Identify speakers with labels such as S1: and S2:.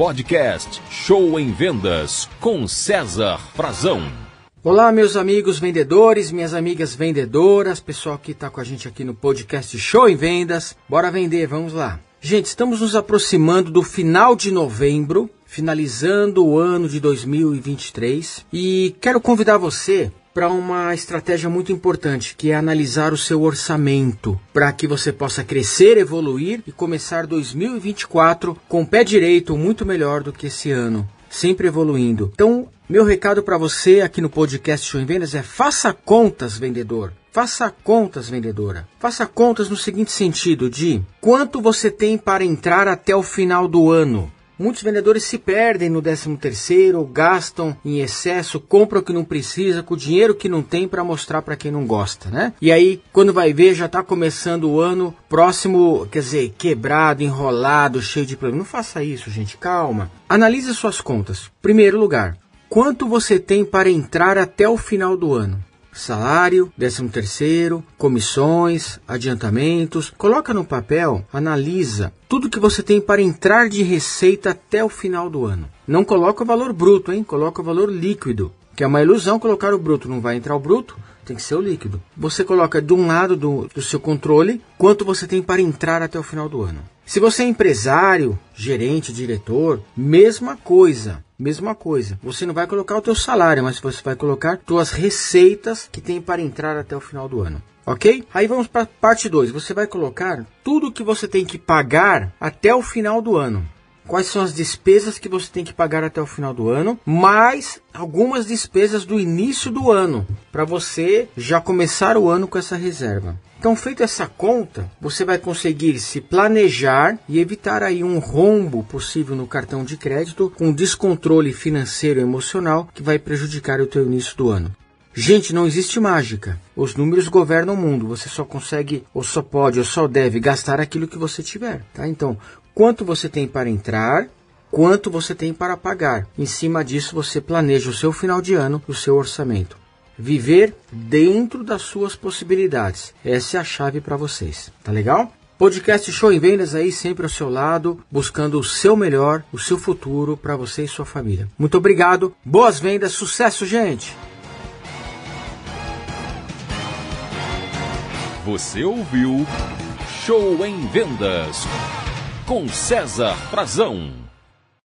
S1: podcast Show em Vendas com César Frazão.
S2: Olá, meus amigos vendedores, minhas amigas vendedoras, pessoal que está com a gente aqui no podcast Show em Vendas. Bora vender, vamos lá. Gente, estamos nos aproximando do final de novembro, finalizando o ano de 2023 e quero convidar você para uma estratégia muito importante, que é analisar o seu orçamento, para que você possa crescer, evoluir e começar 2024 com o pé direito muito melhor do que esse ano, sempre evoluindo. Então, meu recado para você aqui no podcast Show em Vendas é faça contas, vendedor. Faça contas, vendedora. Faça contas no seguinte sentido de quanto você tem para entrar até o final do ano. Muitos vendedores se perdem no 13 terceiro, gastam em excesso, compram o que não precisa, com o dinheiro que não tem para mostrar para quem não gosta, né? E aí, quando vai ver, já está começando o ano próximo, quer dizer, quebrado, enrolado, cheio de problemas. Não faça isso, gente, calma. Analise suas contas. Primeiro lugar, quanto você tem para entrar até o final do ano? Salário, décimo terceiro, comissões, adiantamentos. Coloca no papel, analisa tudo que você tem para entrar de receita até o final do ano. Não coloca o valor bruto, hein? Coloca o valor líquido, que é uma ilusão colocar o bruto, não vai entrar o bruto, tem que ser o líquido. Você coloca de um lado do, do seu controle quanto você tem para entrar até o final do ano. Se você é empresário, gerente, diretor, mesma coisa. Mesma coisa. Você não vai colocar o teu salário, mas você vai colocar suas receitas que tem para entrar até o final do ano. Ok? Aí vamos para parte 2. Você vai colocar tudo que você tem que pagar até o final do ano quais são as despesas que você tem que pagar até o final do ano, mais algumas despesas do início do ano, para você já começar o ano com essa reserva. Então, feita essa conta, você vai conseguir se planejar e evitar aí um rombo possível no cartão de crédito com descontrole financeiro e emocional que vai prejudicar o teu início do ano. Gente, não existe mágica. Os números governam o mundo. Você só consegue, ou só pode, ou só deve gastar aquilo que você tiver, tá? Então, quanto você tem para entrar, quanto você tem para pagar. Em cima disso, você planeja o seu final de ano e o seu orçamento. Viver dentro das suas possibilidades. Essa é a chave para vocês. Tá legal? Podcast Show em Vendas aí sempre ao seu lado, buscando o seu melhor, o seu futuro para você e sua família. Muito obrigado, boas vendas, sucesso, gente!
S1: Você ouviu Show em Vendas com César Frazão.